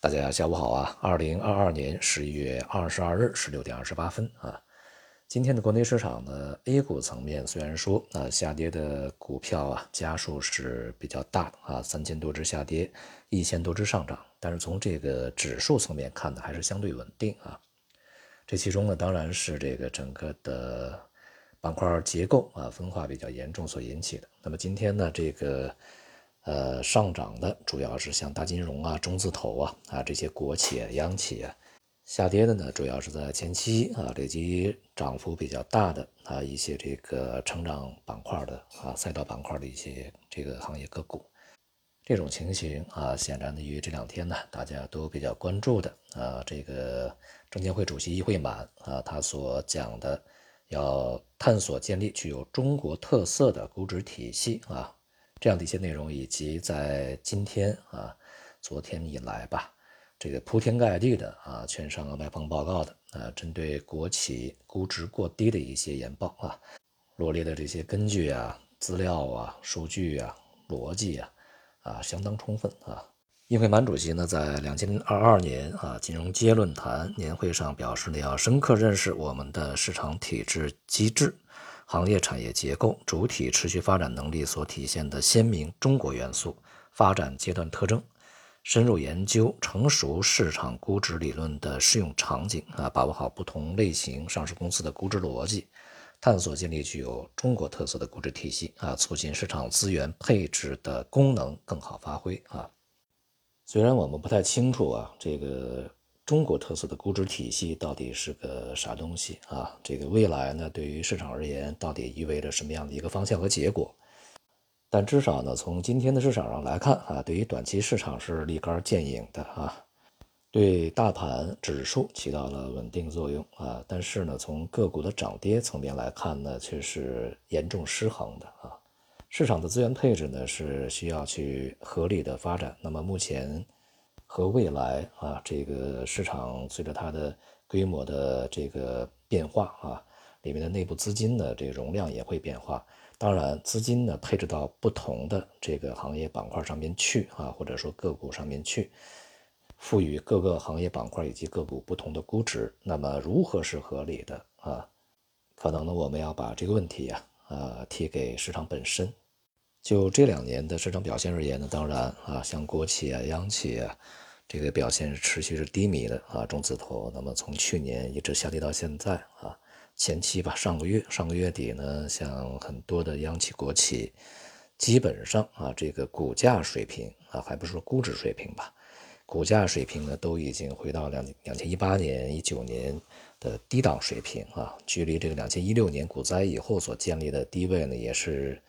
大家下午好啊！二零二二年十一月二十二日十六点二十八分啊，今天的国内市场呢，A 股层面虽然说啊下跌的股票啊家数是比较大的啊，三千多只下跌，一千多只上涨，但是从这个指数层面看呢，还是相对稳定啊。这其中呢，当然是这个整个的板块结构啊分化比较严重所引起的。那么今天呢，这个。呃，上涨的主要是像大金融啊、中字头啊啊这些国企啊、央企啊，下跌的呢，主要是在前期啊累积涨幅比较大的啊一些这个成长板块的啊赛道板块的一些这个行业个股。这种情形啊，显然的于这两天呢，大家都比较关注的啊，这个证监会主席易会满啊，他所讲的要探索建立具有中国特色的估值体系啊。这样的一些内容，以及在今天啊、昨天以来吧，这个铺天盖地的啊，券商卖方报告的啊，针对国企估值过低的一些研报啊，罗列的这些根据啊、资料啊、数据啊、逻辑啊，啊，相当充分啊。易会满主席呢，在两千二二年啊金融街论坛年会上表示呢，要深刻认识我们的市场体制机制。行业产业结构主体持续发展能力所体现的鲜明中国元素、发展阶段特征，深入研究成熟市场估值理论的适用场景啊，把握好不同类型上市公司的估值逻辑，探索建立具有中国特色的估值体系啊，促进市场资源配置的功能更好发挥啊。虽然我们不太清楚啊，这个。中国特色的估值体系到底是个啥东西啊？这个未来呢，对于市场而言，到底意味着什么样的一个方向和结果？但至少呢，从今天的市场上来看啊，对于短期市场是立竿见影的啊，对大盘指数起到了稳定作用啊。但是呢，从个股的涨跌层面来看呢，却是严重失衡的啊。市场的资源配置呢，是需要去合理的发展。那么目前。和未来啊，这个市场随着它的规模的这个变化啊，里面的内部资金的这个容量也会变化。当然，资金呢配置到不同的这个行业板块上面去啊，或者说个股上面去，赋予各个行业板块以及个股不同的估值。那么，如何是合理的啊？可能呢，我们要把这个问题呀，呃，提给市场本身。就这两年的市场表现而言呢，当然啊，像国企啊、央企啊，这个表现是持续是低迷的啊。中字头，那么从去年一直下跌到现在啊，前期吧，上个月上个月底呢，像很多的央企、国企，基本上啊，这个股价水平啊，还不是说估值水平吧，股价水平呢，都已经回到两两千一八年、一九年的低档水平啊，距离这个两千一六年股灾以后所建立的低位呢，也是。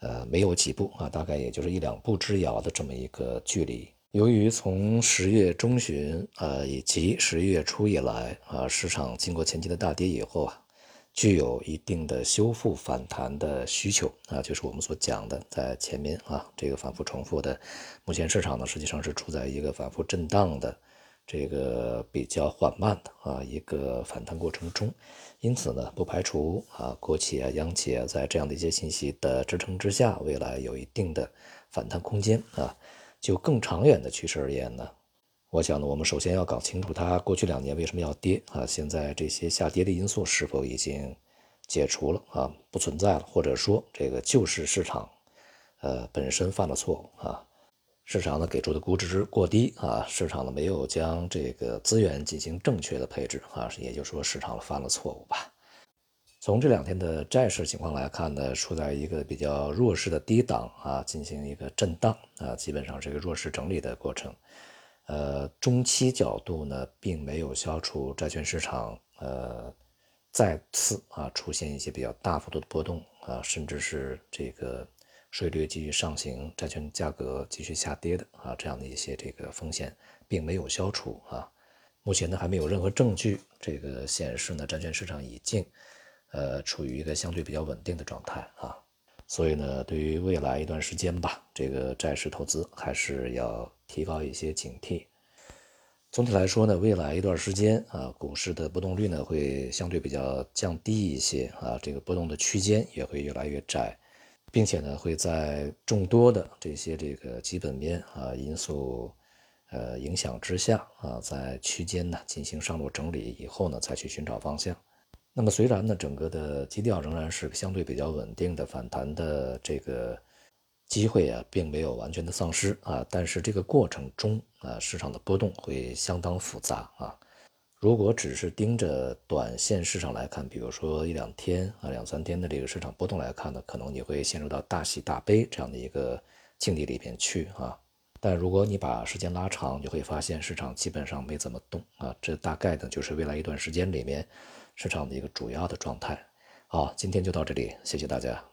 呃，没有几步啊，大概也就是一两步之遥的这么一个距离。由于从十月中旬呃以及十一月初以来啊，市场经过前期的大跌以后啊，具有一定的修复反弹的需求啊，就是我们所讲的在前面啊这个反复重复的，目前市场呢实际上是处在一个反复震荡的。这个比较缓慢的啊一个反弹过程中，因此呢，不排除啊国企啊央企啊在这样的一些信息的支撑之下，未来有一定的反弹空间啊。就更长远的趋势而言呢，我想呢，我们首先要搞清楚它过去两年为什么要跌啊，现在这些下跌的因素是否已经解除了啊，不存在了，或者说这个就是市场呃本身犯了错误啊。市场呢给出的估值过低啊，市场呢没有将这个资源进行正确的配置啊，也就是说市场犯了错误吧。从这两天的债市情况来看呢，处在一个比较弱势的低档啊，进行一个震荡啊，基本上是一个弱势整理的过程。呃，中期角度呢，并没有消除债券市场呃再次啊出现一些比较大幅度的波动啊，甚至是这个。税率继续上行，债券价格继续下跌的啊，这样的一些这个风险并没有消除啊。目前呢，还没有任何证据这个显示呢，债券市场已经呃处于一个相对比较稳定的状态啊。所以呢，对于未来一段时间吧，这个债市投资还是要提高一些警惕。总体来说呢，未来一段时间啊，股市的波动率呢会相对比较降低一些啊，这个波动的区间也会越来越窄。并且呢，会在众多的这些这个基本面啊因素呃影响之下啊，在区间呢进行上落整理以后呢，再去寻找方向。那么虽然呢，整个的基调仍然是相对比较稳定的，反弹的这个机会啊，并没有完全的丧失啊，但是这个过程中啊，市场的波动会相当复杂啊。如果只是盯着短线市场来看，比如说一两天啊、两三天的这个市场波动来看呢，可能你会陷入到大喜大悲这样的一个境地里边去啊。但如果你把时间拉长，你会发现市场基本上没怎么动啊。这大概呢就是未来一段时间里面市场的一个主要的状态。好，今天就到这里，谢谢大家。